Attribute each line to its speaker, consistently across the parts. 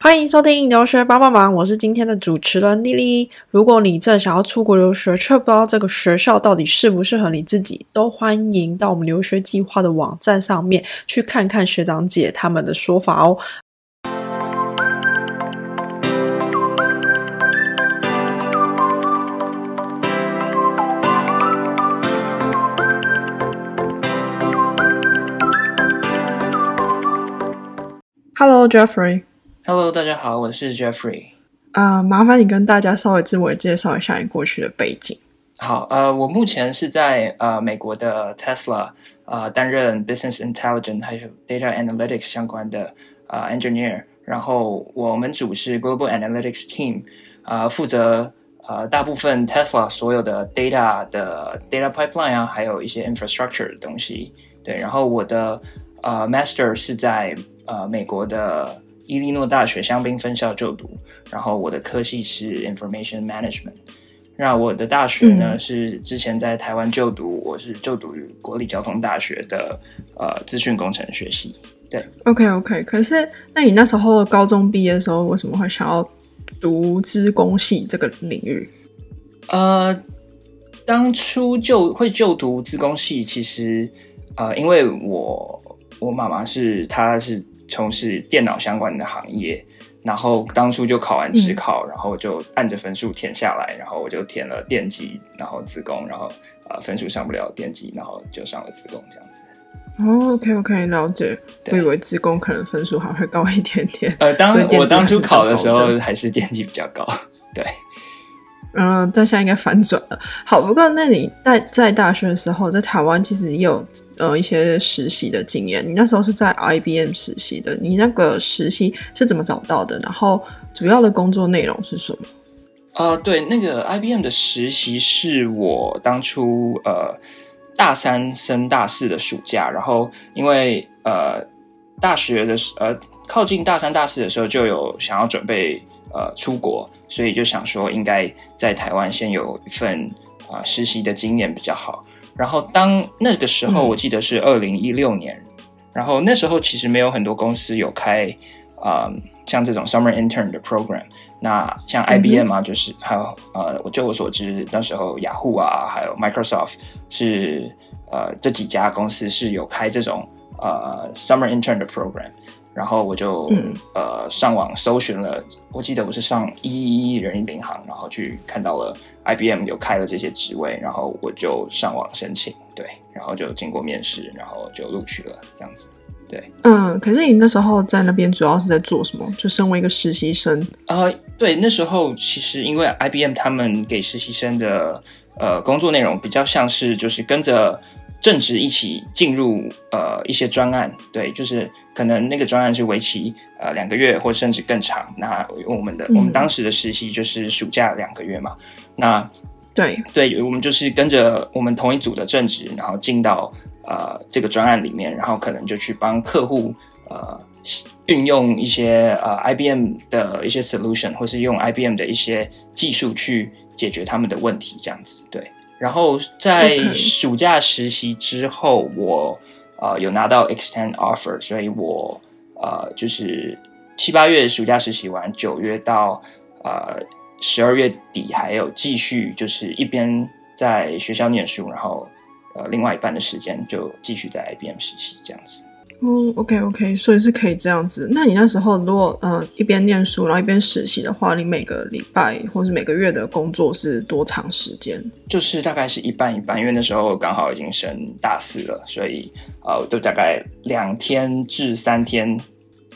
Speaker 1: 欢迎收听留学帮帮忙，我是今天的主持人丽丽。如果你正想要出国留学，却不知道这个学校到底适不适合你自己，都欢迎到我们留学计划的网站上面去看看学长姐他们的说法哦。Hello, Jeffrey。
Speaker 2: Hello，大家好，我是 Jeffrey。
Speaker 1: 啊、麻烦你跟大家稍微自我介绍一下你过去的背景。
Speaker 2: 好，呃，我目前是在呃美国的 Tesla 呃担任 Business Intelligence 还有 Data Analytics 相关的呃 engineer，然后我们组是 Global Analytics Team，呃，负责呃大部分 Tesla 所有的 data 的 data pipeline 啊，还有一些 infrastructure 的东西。对，然后我的呃 master 是在呃美国的伊利诺大学香槟分校就读，然后我的科系是 Information Management。那我的大学呢、
Speaker 1: 嗯
Speaker 2: 是之前在台湾就读，我是就读于国立交通大学的呃资讯工程学系。
Speaker 1: 对 OK OK，可是那你那时候高中毕业的时候，为什么会想要读资工系这个领域？
Speaker 2: 呃，当初就会就读资工系，其实呃，因为我我妈妈是她是从事电脑相关的行业，然后当初就考完职考，然后就按着分数填下来，然后我就填了电机，然后自工，然后呃分数上不了电机，然后就上了自工这样子。
Speaker 1: 哦，OK OK，了解。我以为自工可能分数还会高一点点。
Speaker 2: 呃，当我当初考的时候还是电机比较高，对。
Speaker 1: 嗯，但现在应该反转了。好，不过那你在在大学的时候，在台湾其实也有呃一些实习的经验。你那时候是在 IBM 实习的，你那个实习是怎么找到的？然后主要的工作内容是什么？
Speaker 2: 呃，对，那个 IBM 的实习是我当初呃大三升大四的暑假，然后因为呃大学的呃靠近大三大四的时候就有想要准备呃出国，所以就想说应该在台湾先有一份啊、呃实习的经验比较好。然后当那个时候，
Speaker 1: 嗯
Speaker 2: 我记得是二零一六年，然后那时候其实没有很多公司有开啊、呃像这种 summer intern 的 program。那像 IBM 啊，就是还有呃，我就我所知，那时候雅虎啊，还有 Microsoft 是呃这几家公司是有开这种呃 summer intern 的 program。然后我就、
Speaker 1: 嗯
Speaker 2: 呃上网搜寻了，我记得我是上一一一人力银行，然后去看到了 IBM 有开了这些职位，然后我就上网申请，对，然后就经过面试，然后就录取了，这样子。
Speaker 1: 对嗯，可是你那时候在那边主要是在做什么？就身为一个实习生，
Speaker 2: 呃，对，那时候其实因为 IBM 他们给实习生的呃工作内容比较像是就是跟着正职一起进入呃一些专案，对，就是可能那个专案是为期呃两个月或甚至更长。那我们的、我们
Speaker 1: 嗯
Speaker 2: 当时的实习就是暑假两个月嘛，那
Speaker 1: 对，
Speaker 2: 对，我们就是跟着我们同一组的正职，然后进到呃这个专案里面，然后可能就去帮客户呃运用一些呃 IBM 的一些 solution，或是用 IBM 的一些技术去解决他们的问题，这样子。对，然后在暑假实习之后，我呃有拿到 extend offer，所以我呃就是七八月暑假实习完，九月到呃十二月底还有继续，就是一边在学校念书，然后呃另外一半的时间就继续在 IBM 实习这样子。
Speaker 1: 哦，OK OK，所以是可以这样子。那你那时候如果呃一边念书，然后一边实习的话，你每个礼拜或是每个月的工作是多长时间？
Speaker 2: 就是大概是一半一半，因为那时候刚好已经升大四了，所以呃，都大概两天至三天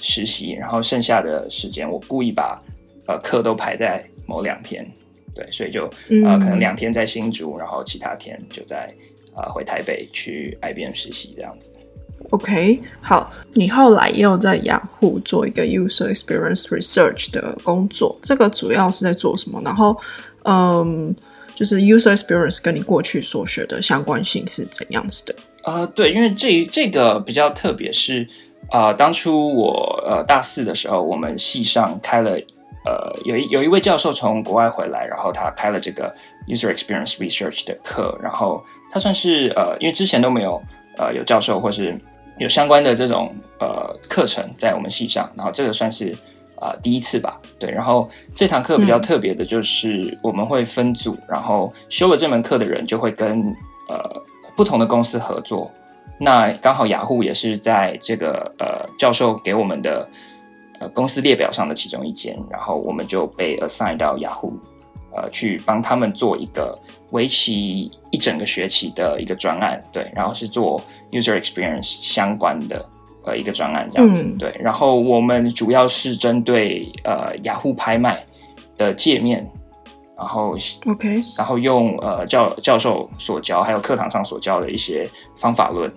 Speaker 2: 实习，然后剩下的时间我故意把呃课都排在某两天，对，所以就呃
Speaker 1: 嗯
Speaker 2: 可能两天在新竹，然后其他天就在呃回台北去 IBM 实习这样子。
Speaker 1: OK，好，你后来又在雅虎做一个 user experience research 的工作，这个主要是在做什么？然后，嗯，就是 user experience 跟你过去所学的相关性是怎样子的？
Speaker 2: 呃，对，因为这这个比较特别是，呃，当初我呃大四的时候，我们系上开了呃有一有一位教授从国外回来，然后他开了这个 user experience research 的课，然后他算是呃，因为之前都没有呃有教授或是有相关的这种呃课程在我们系上，然后这个算是啊第一次吧。对，然后这堂课比较特别的就是我们会分组，然后修了这门课的人就会跟呃不同的公司合作。那刚好雅虎也是在这个呃教授给我们的呃公司列表上的其中一间，然后我们就被 assign 到雅虎。呃，去帮他们做一个为期一整个学期的一个专案，对，然后是做 user experience 相关的呃一个专案这样子，对，然后我们主要是针对呃雅虎拍卖的界面，然后
Speaker 1: OK，
Speaker 2: 然后用呃教教授所教还有课堂上所教的一些方法论，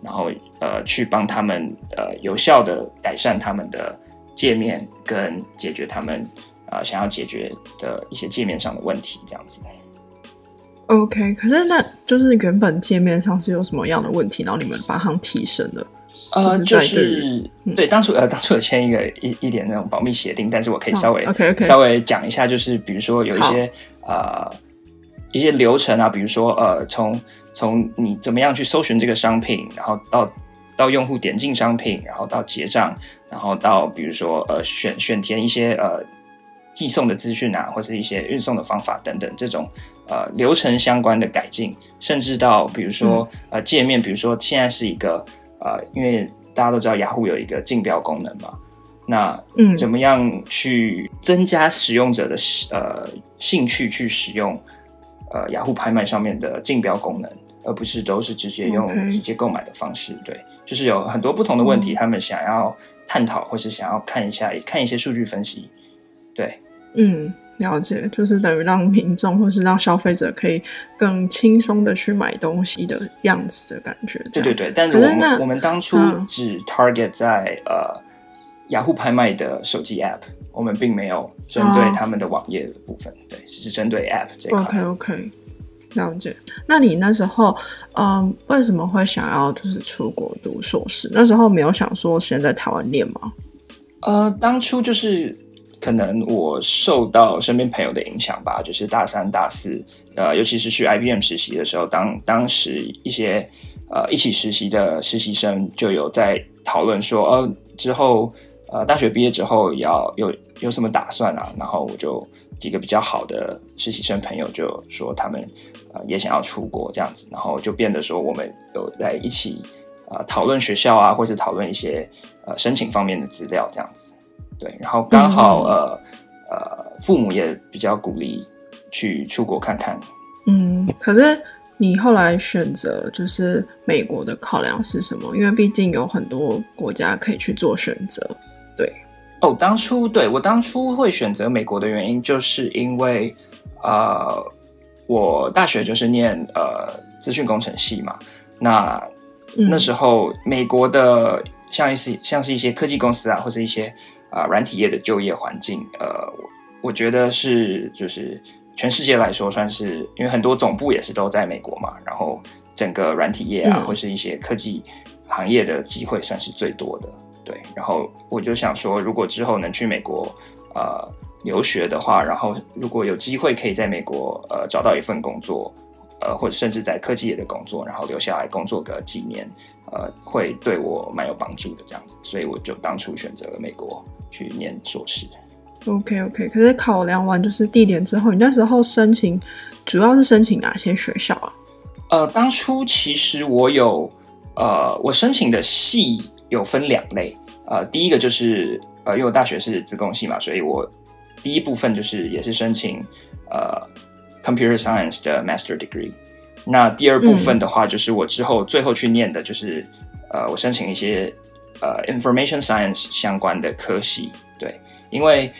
Speaker 2: 然后呃去帮他们呃有效的改善他们的界面跟解决他们。啊，想要解决的一些界面上的问题，这样子。
Speaker 1: OK，可是那就是原本界面上是有什么样的问题，然后你们把它提升了？
Speaker 2: 呃，就是对当初呃当初有签一个一一点那种保密协定，但是我可以稍微
Speaker 1: OK OK
Speaker 2: 稍微讲一下，就是比如说有一些呃一些流程啊，比如说呃从从你怎么样去搜寻这个商品，然后到到用户点进商品，然后到结账，然后到比如说呃选选填一些呃。寄送的资讯啊，或者一些运送的方法等等，这种呃流程相关的改进，甚至到比如说呃界面，比如说现在是一个呃，因为大家都知道雅虎有一个竞标功能嘛，那嗯，怎么样去增加使用者的呃兴趣去使用呃雅虎拍卖上面的竞标功能，而不是都是直接用直接购买的方式？对，就是有很多不同的问题，他们想要探讨，或是想要看一下，看一些数据分析，对。
Speaker 1: 嗯，了解，就是等于让民众或是让消费者可以更轻松的去买东西的样子的感觉。
Speaker 2: 对对对，但是我们我们当初只 target 在呃雅虎拍卖的手机 app，我们并没有针对他们的网页的部分，对，只是针对 app 这块。
Speaker 1: OK OK，了解。那你那时候嗯为什么会想要就是出国读硕士？那时候没有想说先在台湾念吗？
Speaker 2: 呃，当初就是。可能我受到身边朋友的影响吧，就是大三、大四，呃，尤其是去 IBM 实习的时候，当当时一些呃一起实习的实习生就有在讨论说，呃，之后呃大学毕业之后要有有什么打算啊？然后我就几个比较好的实习生朋友就说他们呃也想要出国这样子，然后就变得说我们有在一起啊讨论学校啊，或是讨论一些呃申请方面的资料这样子。对，然后刚好呃呃，父母也比较鼓励去出国看看。
Speaker 1: 嗯，可是你后来选择就是美国的考量是什么？因为毕竟有很多国家可以去做选择。对，
Speaker 2: 哦，当初对我当初会选择美国的原因，就是因为呃，我大学就是念呃资讯工程系嘛，那那时候美国的像一些像是一些科技公司啊，或者一些。啊，软体业的就业环境，呃，我我觉得是就是全世界来说，算是因为很多总部也是都在美国嘛，然后整个软体业啊，或是一些科技行业的机会算是最多的，对。然后我就想说，如果之后能去美国呃留学的话，然后如果有机会可以在美国呃找到一份工作。呃，或者甚至在科技业的工作，然后留下来工作个几年，呃，会对我蛮有帮助的这样子，所以我就当初选择了美国去念硕士。
Speaker 1: OK OK，可是考量完就是地点之后，你那时候申请主要是申请哪些学校啊？
Speaker 2: 呃，当初其实我有呃，我申请的系有分两类，呃，第一个就是呃，因为我大学是自贡系嘛，所以我第一部分就是也是申请呃。Computer Science 的 Master Degree，那第二部分的话，就是我之后最后去念的，就是呃，我申请一些呃 Information Science 相关的科系。对，因为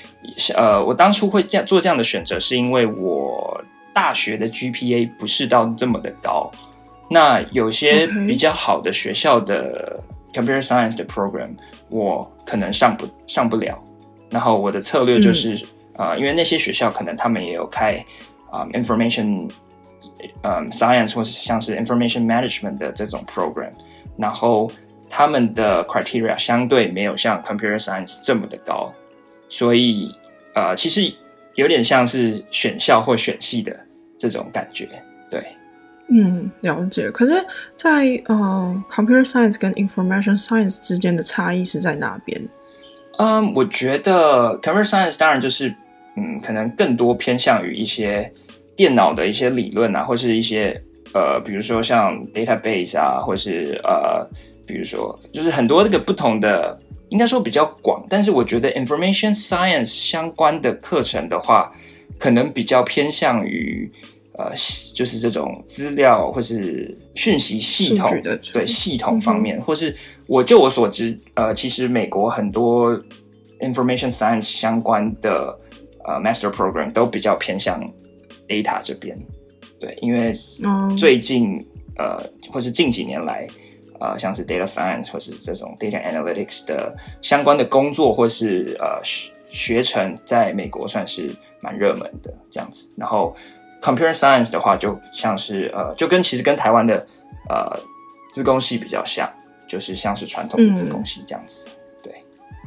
Speaker 2: 呃，我当初会这样做这样的选择，是因为我大学的 GPA 不是到这么的高，那有些比较好的学校的 Computer Science 的 Program，我可能上不上不了。然后我的策略就是呃，因为那些学校可能他们也有开。啊，information，嗯，science 或是像是 information management 的这种 program，然后他们的 criteria 相对没有像 computer science 这么的高，所以呃，其实有点像是选校或选系的这种感觉，对，
Speaker 1: 嗯，了解。可是，在呃 computer science 跟 information science 之间的差异是在哪边？
Speaker 2: 嗯，我觉得 computer science 当然就是嗯，可能更多偏向于一些电脑的一些理论啊，或是一些呃，比如说像 database 啊，或是呃，比如说就是很多这个不同的，应该说比较广。但是我觉得 information science 相关的课程的话，可能比较偏向于。呃，就是这种资料或是讯息系统
Speaker 1: 的
Speaker 2: 对系统方面，或是我就我所知，呃，其实美国很多 information science 相关的呃 master program 都比较偏向 data 这边，对，因为最近呃，或是近几年来，呃，像是 data science 或是这种 data analytics 的相关的工作或是呃学程，在美国算是蛮热门的这样子，然后。Computer science 的话，就像是呃，就跟其实跟台湾的呃，资工系比较像，就是像是传统的资工系这样子。对，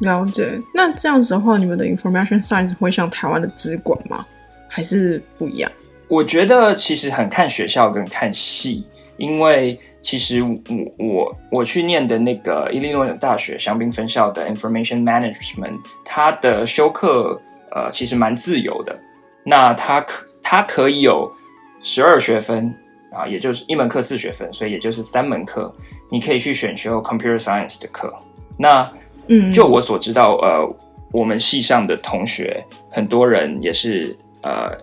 Speaker 1: 了解。那这样子的话，你们的 Information Science 会像台湾的资管吗？还是不一样？
Speaker 2: 我觉得其实很看学校跟看系，因为其实我我我去念的那个伊利诺大学香槟分校的 Information Management，它的修课呃其实蛮自由的。那它可它可以有十二学分啊，也就是一门课四学分，所以也就是三门课，你可以去选修 computer science 的课。那，嗯，就我所知道，呃，我们系上的同学很多人也是，呃，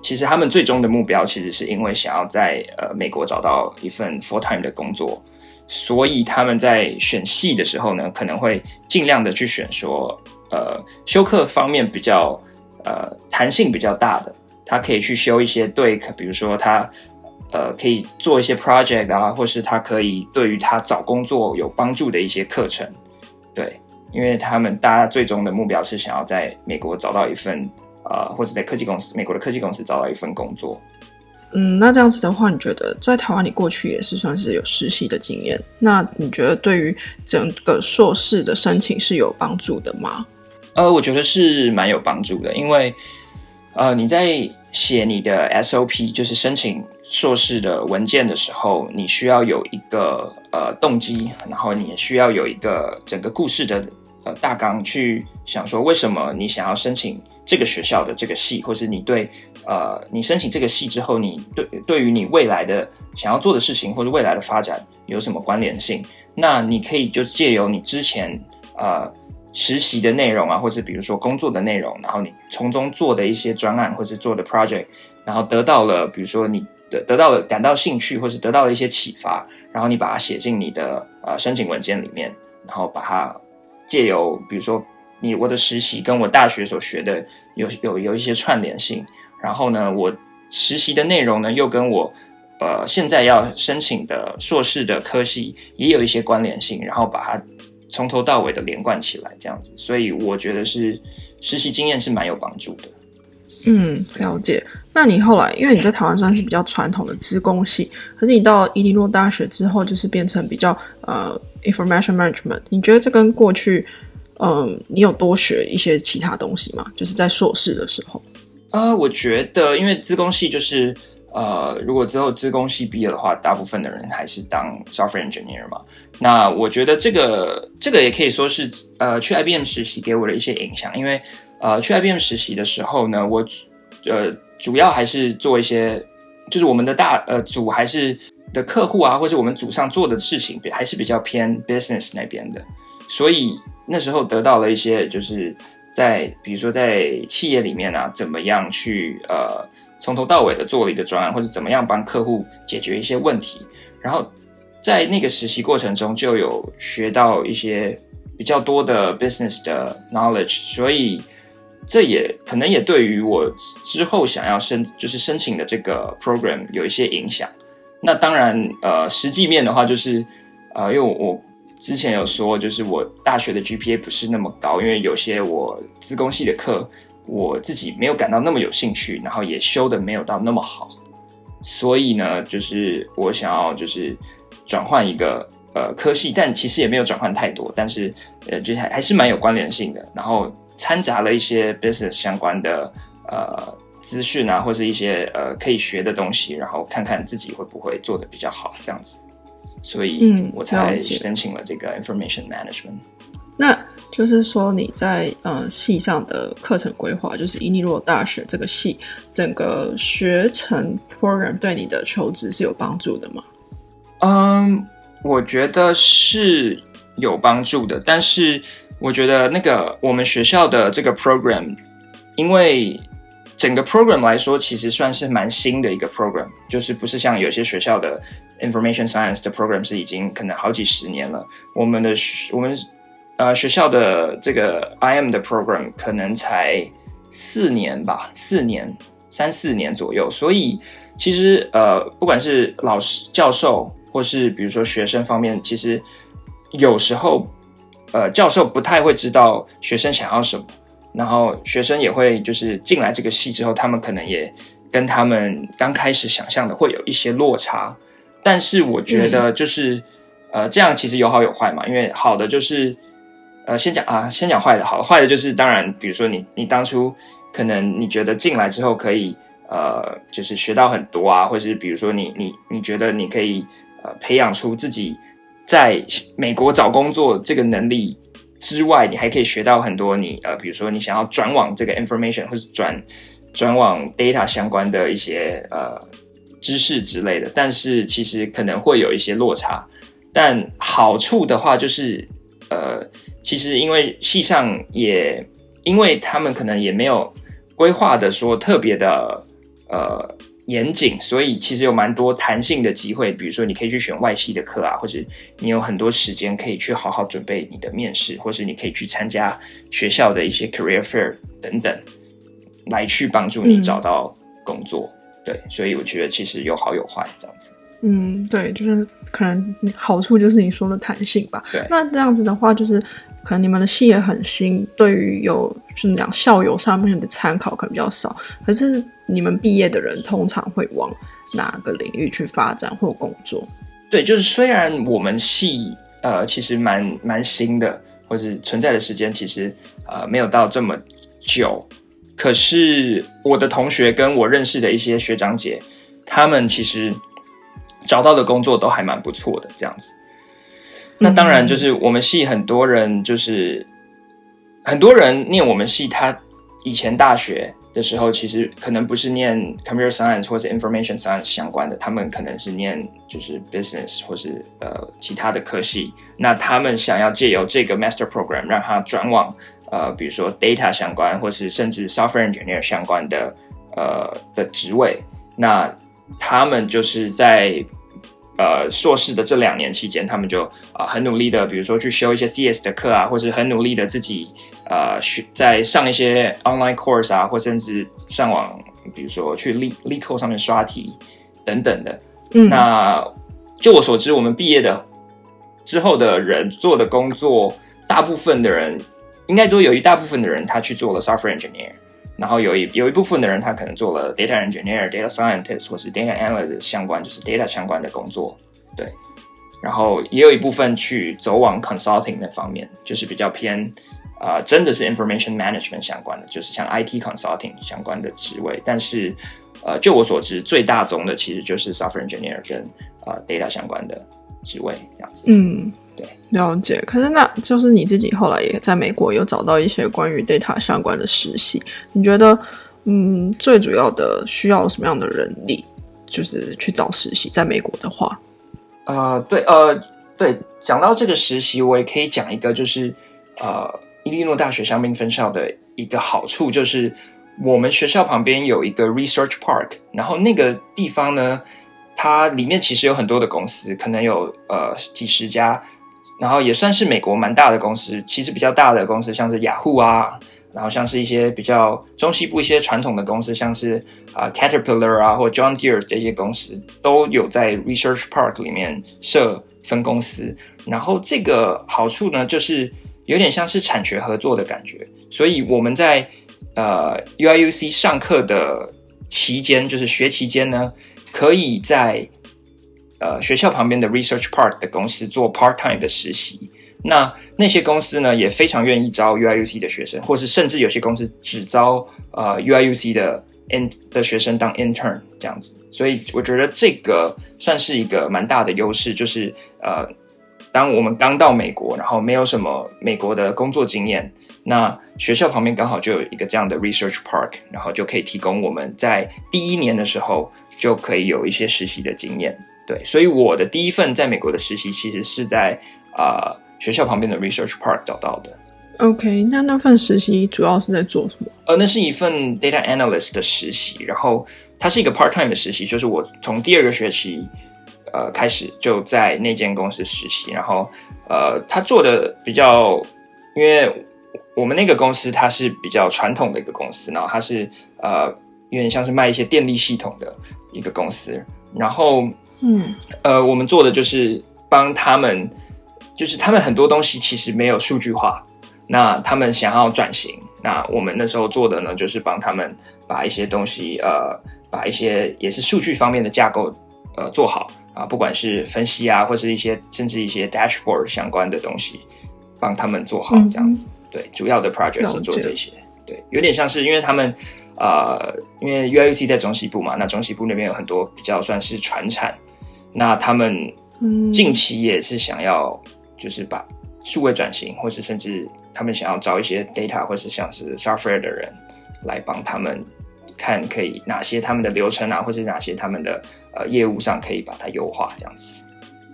Speaker 2: 其实他们最终的目标其实是因为想要在呃美国找到一份 full time 的工作，所以他们在选系的时候呢，可能会尽量的去选说，呃，修课方面比较呃弹性比较大的。他可以去修一些对，比如说他呃可以做一些 project 啊，或是他可以对于他找工作有帮助的一些课程，对，因为他们大家最终的目标是想要在美国找到一份呃，或者在科技公司，美国的科技公司找到一份工作。
Speaker 1: 嗯，那这样子的话，你觉得在台湾你过去也是算是有实习的经验，那你觉得对于整个硕士的申请是有帮助的吗？
Speaker 2: 呃，我觉得是蛮有帮助的，因为。呃，你在写你的 SOP，就是申请硕士的文件的时候，你需要有一个呃动机，然后你也需要有一个整个故事的呃大纲，去想说为什么你想要申请这个学校的这个系，或是你对呃你申请这个系之后，你对对于你未来的想要做的事情或者未来的发展有什么关联性？那你可以就借由你之前呃。实习的内容啊，或是比如说工作的内容，然后你从中做的一些专案，或是做的 project，然后得到了，比如说你得得到了感到兴趣，或是得到了一些启发，然后你把它写进你的呃申请文件里面，然后把它借由比如说你我的实习跟我大学所学的有有有一些串联性，然后呢，我实习的内容呢又跟我呃现在要申请的硕士的科系也有一些关联性，然后把它。从头到尾的连贯起来，这样子，所以我觉得是实习经验是蛮有帮助的。
Speaker 1: 嗯，了解。那你后来，因为你在台湾算是比较传统的资工系，可是你到伊利诺大学之后，就是变成比较呃 information management。你觉得这跟过去，嗯，你有多学一些其他东西吗？就是在硕士的时候？
Speaker 2: 呃，我觉得，因为资工系就是。呃，如果之后资工系毕业的话，大部分的人还是当 software engineer 嘛。那我觉得这个这个也可以说是呃去 IBM 实习给我的一些影响，因为呃去 IBM 实习的时候呢，我呃主要还是做一些，就是我们的大呃组还是的客户啊，或者我们组上做的事情，还是比较偏 business 那边的，所以那时候得到了一些，就是在比如说在企业里面啊，怎么样去呃。从头到尾的做了一个专案，或者怎么样帮客户解决一些问题，然后在那个实习过程中就有学到一些比较多的 business 的 knowledge，所以这也可能也对于我之后想要申就是申请的这个 program 有一些影响。那当然，呃，实际面的话就是，呃，因为我之前有说，就是我大学的 GPA 不是那么高，因为有些我资工系的课。我自己没有感到那么有兴趣，然后也修的没有到那么好，所以呢，就是我想要就是转换一个呃科系，但其实也没有转换太多，但是呃，就还还是蛮有关联性的，然后掺杂了一些 business 相关的呃资讯啊，或是一些呃可以学的东西，然后看看自己会不会做的比较好这样子，所以嗯我才申请了这个 information management。
Speaker 1: 那就是说你在呃系上的课程规划，就是伊利诺大学这个系整个学程 program 对你的求职是有帮助的吗？
Speaker 2: 嗯，我觉得是有帮助的，但是我觉得那个我们学校的这个 program，因为整个 program 来说，其实算是蛮新的一个 program，就是不是像有些学校的 information science 的 program 是已经可能好几十年了，我们的我们呃学校的这个 IM 的 program 可能才四年吧，四年三四年左右，所以其实呃不管是老师教授。或是比如说学生方面，其实有时候，呃，教授不太会知道学生想要什么，然后学生也会就是进来这个系之后，他们可能也跟他们刚开始想象的会有一些落差。但是我觉得就是，呃，这样其实有好有坏嘛。因为好的就是，呃，先讲啊，先讲坏的。好坏的就是，当然，比如说你你当初可能你觉得进来之后可以，呃，就是学到很多啊，或者是比如说你你你觉得你可以。呃，培养出自己在美国找工作这个能力之外，你还可以学到很多。你呃，比如说你想要转往这个 information 或者转转往 data 相关的一些呃知识之类的，但是其实可能会有一些落差。但好处的话就是，呃，其实因为系上也因为他们可能也没有规划的说特别的呃。严谨，所以其实有蛮多弹性的机会，比如说你可以去选外系的课啊，或者你有很多时间可以去好好准备你的面试，或是你可以去参加学校的一些 career fair 等等，来去帮助你找到工作。对，所以我觉得其实有好有坏这样子。
Speaker 1: 嗯，对，就是可能好处就是你说的弹性吧。
Speaker 2: 对，
Speaker 1: 那这样子的话，就是可能你们的系也很新，对于有就是讲校友上面的参考可能比较少，可是。你们毕业的人通常会往哪个领域去发展或工作？
Speaker 2: 对，就是虽然我们系呃其实蛮蛮新的，或者存在的时间其实呃没有到这么久，可是我的同学跟我认识的一些学长姐，他们其实找到的工作都还蛮不错的，这样子。那当然就是我们系很多人，就是很多人念我们系，他以前大学。的时候，其实可能不是念 computer science 或者 information science 相关的，他们可能是念就是 business 或是呃其他的科系。那他们想要借由这个 master program 让他转往呃比如说 data 相关，或是甚至 software engineer 相关的呃的职位。那他们就是在。呃，硕士的这两年期间，他们就啊很努力的，比如说去修一些 CS 的课啊，或是很努力的自己呃学在上一些 online course 啊，或甚至上网，比如说去 l e c o 上面刷题等等的。嗯，那就我所知，我们毕业的之后的人做的工作，大部分的人应该都有一大部分的人他去做了 software engineer。然后有一有一部分的人，他可能做了 data engineer、data scientist 或是 data analyst 相关，就是 data 相关的工作，对。然后也有一部分去走往 consulting 那方面，就是比较偏啊，真的是 information management 相关的，就是像 IT consulting 相关的职位。但是呃，就我所知，最大宗的其实就是 software engineer 跟啊 data 相关的职位这样子。
Speaker 1: 嗯。
Speaker 2: 对，
Speaker 1: 了解。可是那就是你自己后来也在美国有找到一些关于 data 相关的实习，你觉得，嗯，最主要的需要什么样的人力，就是去找实习，在美国的话，
Speaker 2: 呃，对，呃，对，讲到这个实习，我也可以讲一个，就是呃，伊利诺大学香槟分校的一个好处，就是我们学校旁边有一个 research park，然后那个地方呢，它里面其实有很多的公司，可能有呃几十家。然后也算是美国蛮大的公司，其实比较大的公司像是雅虎啊，然后像是一些比较中西部一些传统的公司，像是啊 Caterpillar 啊或 John Deere 这些公司都有在 Research Park 里面设分公司。然后这个好处呢，就是有点像是产学合作的感觉，所以我们在呃 UIUC 上课的期间，就是学期间呢，可以在。呃，学校旁边的 Research Park 的公司做 part time 的实习，那那些公司呢也非常愿意招 UIUC 的学生，或是甚至有些公司只招呃 UIUC 的 in 的学生当 intern 这样子。所以我觉得这个算是一个蛮大的优势，就是呃当我们刚到美国，然后没有什么美国的工作经验，那学校旁边刚好就有一个这样的 research park，然后就可以提供我们在第一年的时候就可以有一些实习的经验。对，所以我的第一份在美国的实习其实是在啊学校旁边的 research park 找到的。
Speaker 1: OK，那那份实习主要是在做什么？
Speaker 2: 呃，那是一份 data analyst 的实习，然后它是一个 part time 的实习，就是我从第二个学期呃开始就在那间公司实习，然后呃，他做的比较，因为我们那个公司它是比较传统的一个公司，然后它是呃有点像是卖一些电力系统的一个公司，然后
Speaker 1: 嗯
Speaker 2: 呃，我们做的就是帮他们，就是他们很多东西其实没有数据化。那他们想要转型，那我们那时候做的呢，就是帮他们把一些东西，呃，把一些也是数据方面的架构，呃，做好啊，不管是分析啊，或是一些甚至一些 dashboard 相关的东西，帮他们做好这样子。对，主要的 project 是做这些。对，有点像是因为他们，呃，因为 UIC 在中西部嘛，那中西部那边有很多比较算是传产，那他们近期也是想要就是把数位转型，或是甚至。他们想要招一些 data 或是像是 software 的人来帮他们看，可以哪些他们的流程啊，或是哪些他们的呃业务上可以把它优化这样子。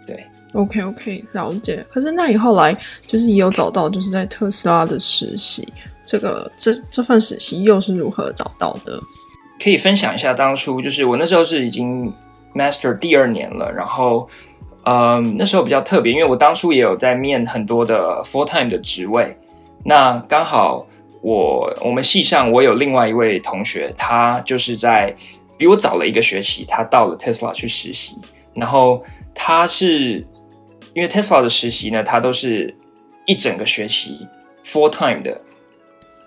Speaker 2: 对
Speaker 1: ，OK OK，了解。可是那你后来就是也有找到，就是在特斯拉的实习，这个这这份实习又是如何找到的？
Speaker 2: 可以分享一下当初，就是我那时候是已经 master 第二年了，然后嗯那时候比较特别，因为我当初也有在面很多的 full time 的职位。那刚好，我我们系上我有另外一位同学，他就是在比我早了一个学期，他到了 Tesla 去实习。然后他是因为 Tesla 的实习呢，他都是一整个学期 full time 的，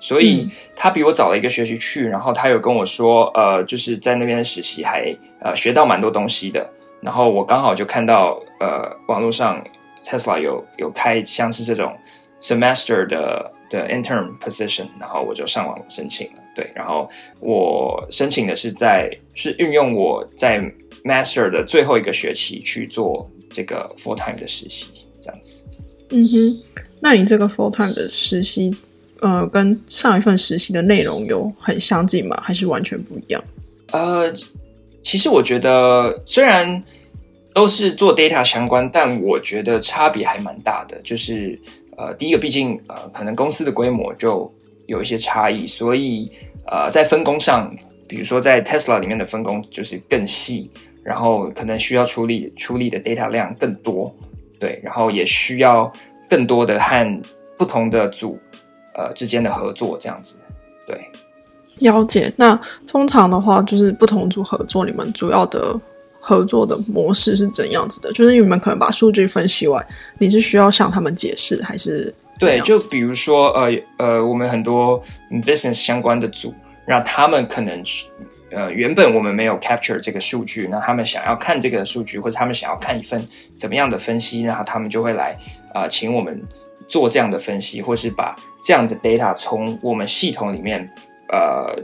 Speaker 2: 所以他比我早了一个学期去。然后他有跟我说，呃，就是在那边实习还呃学到蛮多东西的。然后我刚好就看到呃网络上 Tesla 有有开像是这种。semester 的的 intern position，然后我就上网申请了。对，然后我申请的是在是运用我在 master 的最后一个学期去做这个 full time 的实习，这样子。
Speaker 1: 嗯哼，那你这个 full time 的实习，呃，跟上一份实习的内容有很相近吗？还是完全不一样？
Speaker 2: 呃，其实我觉得虽然都是做 data 相关，但我觉得差别还蛮大的，就是。呃，第一个，毕竟呃，可能公司的规模就有一些差异，所以呃，在分工上，比如说在 Tesla 里面的分工就是更细，然后可能需要处理处理的 data 量更多，对，然后也需要更多的和不同的组呃之间的合作，这样子，对。
Speaker 1: 了解。那通常的话，就是不同组合作，你们主要的。合作的模式是怎样子的？就是你们可能把数据分析完，你是需要向他们解释，还是
Speaker 2: 对？就比如说，呃呃，我们很多 business 相关的组，那他们可能呃原本我们没有 capture 这个数据，那他们想要看这个数据，或者他们想要看一份怎么样的分析，然后他们就会来啊，请我们做这样的分析，或是把这样的 data 从我们系统里面呃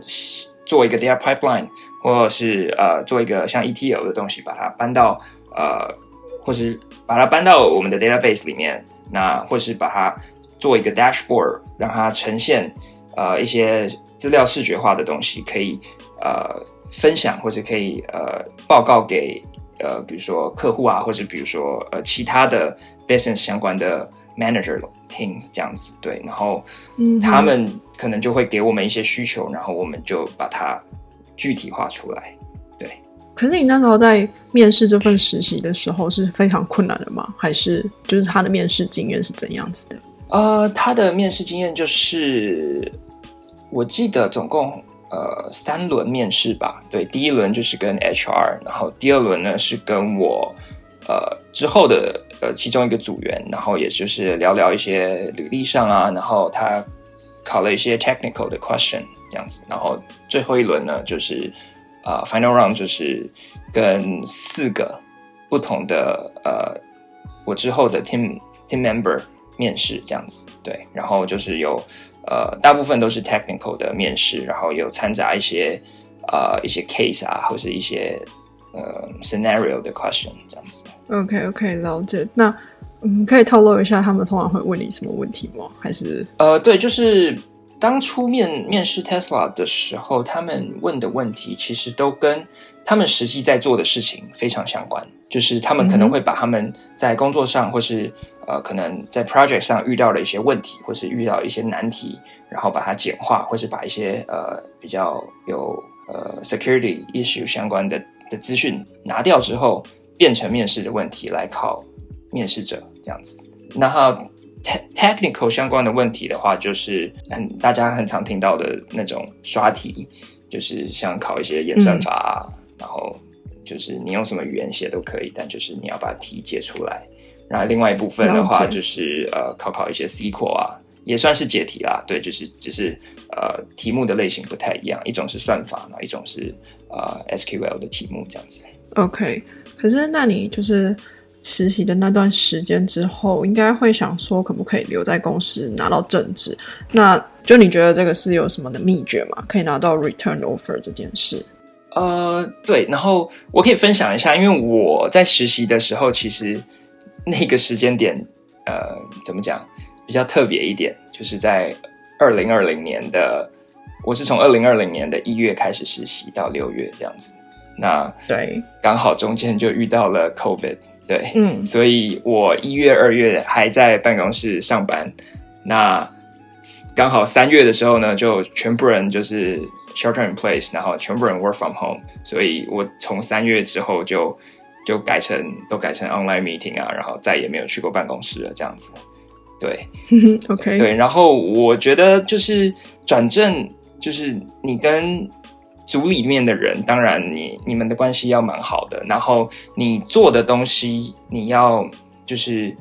Speaker 2: 做一个 data pipeline。或者是呃做一个像 ETL 的东西，把它搬到呃，或是把它搬到我们的 database 里面，那或是把它做一个 dashboard，让它呈现呃一些资料视觉化的东西，可以呃分享或者可以呃报告给呃比如说客户啊，或者比如说呃其他的 business 相关的 manager team 这样子对，然后他们可能就会给我们一些需求，然后我们就把它。具体化出来，对。
Speaker 1: 可是你那时候在面试这份实习的时候是非常困难的吗？还是就是他的面试经验是怎样子的？
Speaker 2: 呃，他的面试经验就是，我记得总共呃三轮面试吧。对，第一轮就是跟 HR，然后第二轮呢是跟我呃之后的呃其中一个组员，然后也就是聊聊一些履历上啊，然后他考了一些 technical 的 question。这样子，然后最后一轮呢，就是呃，final round，就是跟四个不同的呃，我之后的 team team member 面试这样子，对，然后就是有呃，大部分都是 technical 的面试，然后有掺杂一些呃一些 case 啊，或是一些呃 scenario 的 question 这样子。
Speaker 1: OK OK，了解。那嗯，可以透露一下他们通常会问你什么问题吗？还是
Speaker 2: 呃，对，就是当初面面试 Tesla 的时候，他们问的问题其实都跟他们实际在做的事情非常相关。就是他们可能会把他们在工作上，或是呃，可能在 project 上遇到的一些问题，或是遇到一些难题，然后把它简化，或是把一些呃比较有呃 security issue 相关的的资讯拿掉之后，变成面试的问题来考面试者这样子。那 technical 相关的问题的话，就是很大家很常听到的那种刷题，就是像考一些演算法，然后。就是你用什么语言写都可以，但就是你要把题解出来。然后另外一部分的话，就是呃考考一些 SQL 啊，也算是解题啦。对，就是只是呃题目的类型不太一样，一种是算法，然后一种是呃 SQL 的题目这样子。
Speaker 1: OK，可是那你就是实习的那段时间之后，应该会想说可不可以留在公司拿到正职？那就你觉得这个是有什么的秘诀吗？可以拿到 return offer 这件事？
Speaker 2: 呃，对，然后我可以分享一下，因为我在实习的时候，其实那个时间点，呃，怎么讲比较特别一点，就是在二零二零年的，我是从二零二零年的一月开始实习到六月这样子，那
Speaker 1: 对，
Speaker 2: 刚好中间就遇到了 COVID，对，
Speaker 1: 嗯，
Speaker 2: 所以我一月、二月还在办公室上班，那刚好三月的时候呢，就全部人就是。Shelter in place，然后全部人 work from home，所以我从三月之后就就改成都改成 online meeting 啊，然后再也没有去过办公室了，这样子。对，
Speaker 1: OK，
Speaker 2: 对，然后我觉得就是转正，就是你跟组里面的人，当然你你们的关系要蛮好的，然后你做的东西你要就是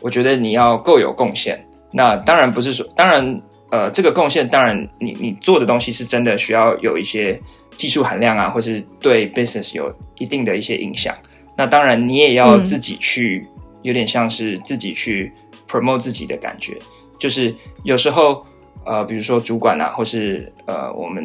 Speaker 2: 我觉得你要够有贡献。那当然不是说当然。呃，这个贡献当然，你你做的东西是真的需要有一些技术含量啊，或是对 business 有一定的一些影响。那当然，你也要自己去，有点像是自己去 promote 自己的感觉。就是有时候，呃，比如说主管啊，或是呃，我们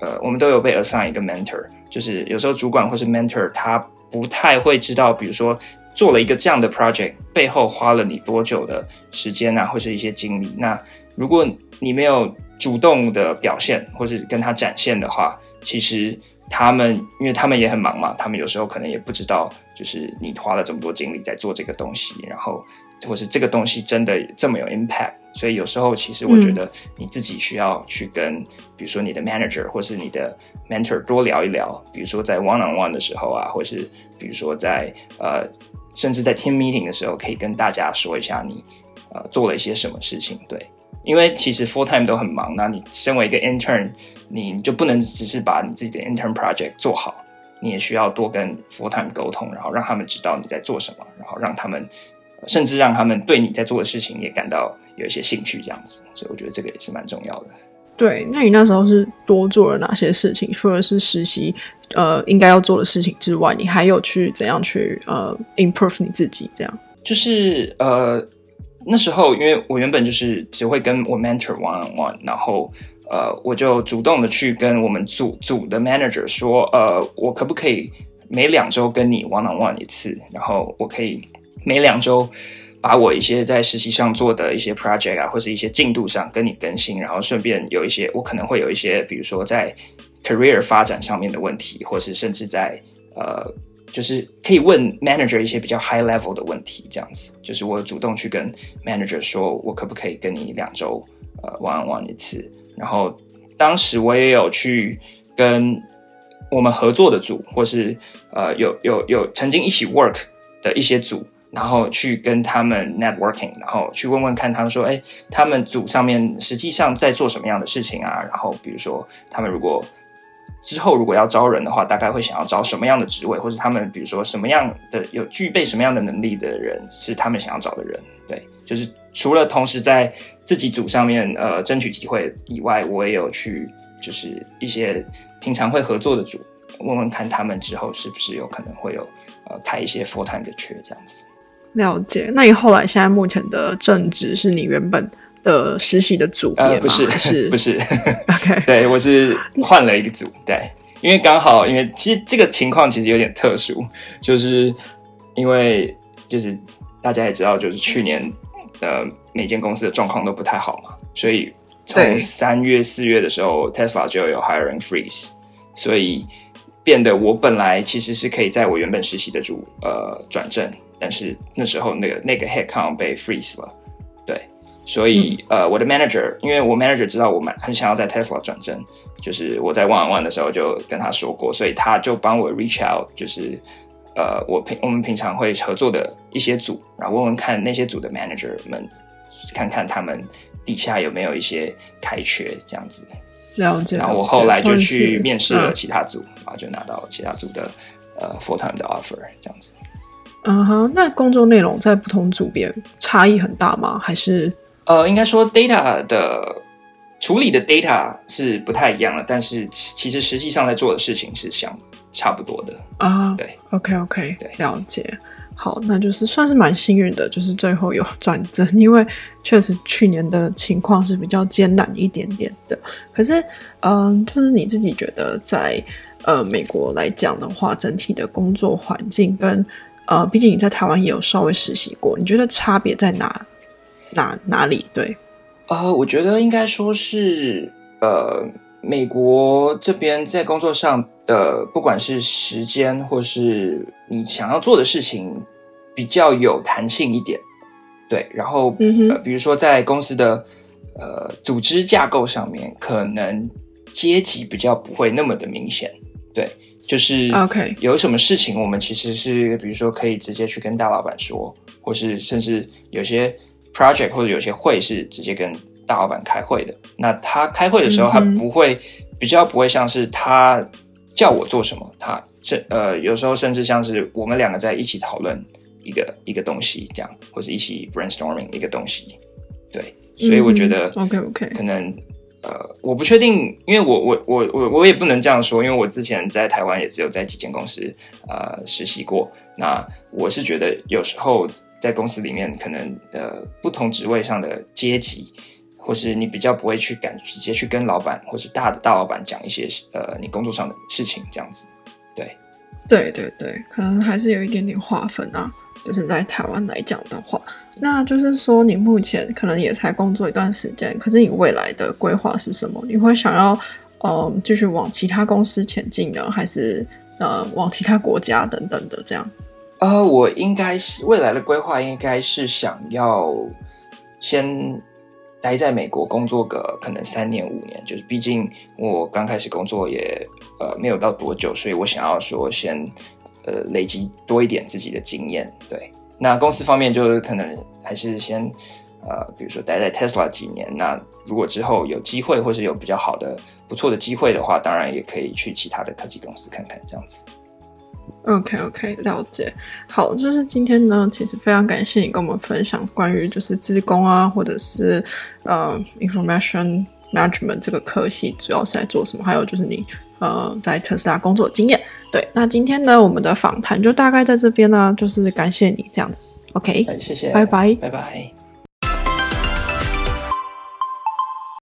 Speaker 2: 呃，我们都有被 assign 一个 mentor。就是有时候主管或是 mentor 他不太会知道，比如说做了一个这样的 project 背后花了你多久的时间啊，或是一些精力。那如果你没有主动的表现，或是跟他展现的话，其实他们，因为他们也很忙嘛，他们有时候可能也不知道，就是你花了这么多精力在做这个东西，然后或是这个东西真的这么有 impact，所以有时候其实我觉得你自己需要去跟，比如说你的 manager 或是你的 mentor 多聊一聊，比如说在 one on one 的时候啊，或是比如说在呃，甚至在 team meeting 的时候，可以跟大家说一下你呃做了一些什么事情，对。因为其实 full time 都很忙，那你身为一个 intern，你就不能只是把你自己的 intern project 做好，你也需要多跟 full time 沟通，然后让他们知道你在做什么，然后让他们甚至让他们对你在做的事情也感到有一些兴趣，这样子。所以我觉得这个也是蛮重要的。
Speaker 1: 对，那你那时候是多做了哪些事情？除了是实习，呃，应该要做的事情之外，你还有去怎样去呃 improve 你自己？这样
Speaker 2: 就是呃。那时候，因为我原本就是只会跟我 mentor one on one，然后呃，我就主动的去跟我们组组的 manager 说，呃，我可不可以每两周跟你 one on one 一次？然后我可以每两周把我一些在实习上做的一些 project 啊，或者一些进度上跟你更新，然后顺便有一些我可能会有一些，比如说在 career 发展上面的问题，或是甚至在呃。就是可以问 manager 一些比较 high level 的问题，这样子。就是我主动去跟 manager 说，我可不可以跟你两周呃 one on one 一次？然后当时我也有去跟我们合作的组，或是呃有有有曾经一起 work 的一些组，然后去跟他们 networking，然后去问问看他们说，哎，他们组上面实际上在做什么样的事情啊？然后比如说他们如果之后，如果要招人的话，大概会想要招什么样的职位，或者他们比如说什么样的有具备什么样的能力的人是他们想要找的人？对，就是除了同时在自己组上面呃争取机会以外，我也有去就是一些平常会合作的组，问问看他们之后是不是有可能会有呃开一些 full time 的缺这样子。
Speaker 1: 了解。那你后来现在目前的正职是你原本？的实习的组别
Speaker 2: 不是
Speaker 1: 是
Speaker 2: 不是
Speaker 1: ？OK，
Speaker 2: 对我是换了一个组，对，因为刚好，因为其实这个情况其实有点特殊，就是因为就是大家也知道，就是去年呃每间公司的状况都不太好嘛，所以从三月四月的时候，Tesla 就有 hiring freeze，所以变得我本来其实是可以在我原本实习的组呃转正，但是那时候那个那个 headcount 被 freeze 了，对，所以呃我的 manager，因为我 manager 知道我蛮很想要在 Tesla 转正，就是我在 one on one 的时候就跟他说过，所以他就帮我 reach out，就是呃我平我们平常会合作的一些组，然后问问看那些组的 manager 们，看看他们底下有没有一些开缺这样子。
Speaker 1: 了解。
Speaker 2: 然后我后来就去面试了其他组，然后就拿到其他组的呃 full time 的 offer 这样子。
Speaker 1: 嗯哼，那工作内容在不同组别差异很大吗？还是
Speaker 2: 呃，应该说 data 的处理的 data 是不太一样的，但是其实实际上在做的事情是相差不多的
Speaker 1: 啊。
Speaker 2: 对
Speaker 1: ，OK OK，
Speaker 2: 对，
Speaker 1: 了解。好，那就是算是蛮幸运的，就是最后有 转正，因为确实去年的情况是比较艰难一点点的。可是，嗯，就是你自己觉得在呃美国来讲的话，整体的工作环境跟呃，毕竟你在台湾也有稍微实习过，你觉得差别在哪哪哪里？对，
Speaker 2: 呃，我觉得应该说是呃。美国这边在工作上的，不管是时间或是你想要做的事情，比较有弹性一点。对，然后呃，比如说在公司的呃组织架构上面，可能阶级比较不会那么的明显。对，就是
Speaker 1: OK，
Speaker 2: 有什么事情我们其实是，比如说可以直接去跟大老板说，或是甚至有些 project 或者有些会是直接跟。大老板开会的，那他开会的时候，他不会比较不会像是他叫我做什么，他甚呃有时候甚至像是我们两个在一起讨论一个一个东西这样，或者一起 brainstorming 一个东西，对，所以我觉得
Speaker 1: OK OK
Speaker 2: 可能呃我不确定，因为我我我我我也不能这样说，因为我之前在台湾也只有在几间公司呃实习过，那我是觉得有时候在公司里面可能的不同职位上的阶级。或是你比较不会去敢直接去跟老板或是大的大老板讲一些呃你工作上的事情这样子，对，
Speaker 1: 对对对，可能还是有一点点划分啊。就是在台湾来讲的话，那就是说你目前可能也才工作一段时间，可是你未来的规划是什么？你会想要嗯继续往其他公司前进呢，还是呃往其他国家等等的这样？
Speaker 2: 呃，我应该是未来的规划应该是想要先。待在美国工作个可能三年五年，就是毕竟我刚开始工作也呃没有到多久，所以我想要说先呃累积多一点自己的经验。对，那公司方面就是可能还是先呃比如说待在 Tesla 几年，那如果之后有机会或是有比较好的不错的机会的话，当然也可以去其他的科技公司看看这样子。
Speaker 1: OK OK，了解。好，就是今天呢，其实非常感谢你跟我们分享关于就是自工啊，或者是呃 information management 这个科系主要是在做什么，还有就是你呃在特斯拉工作经验。对，那今天呢，我们的访谈就大概在这边呢，就是感谢你这样子。OK，
Speaker 2: 谢谢，
Speaker 1: 拜拜，
Speaker 2: 拜拜。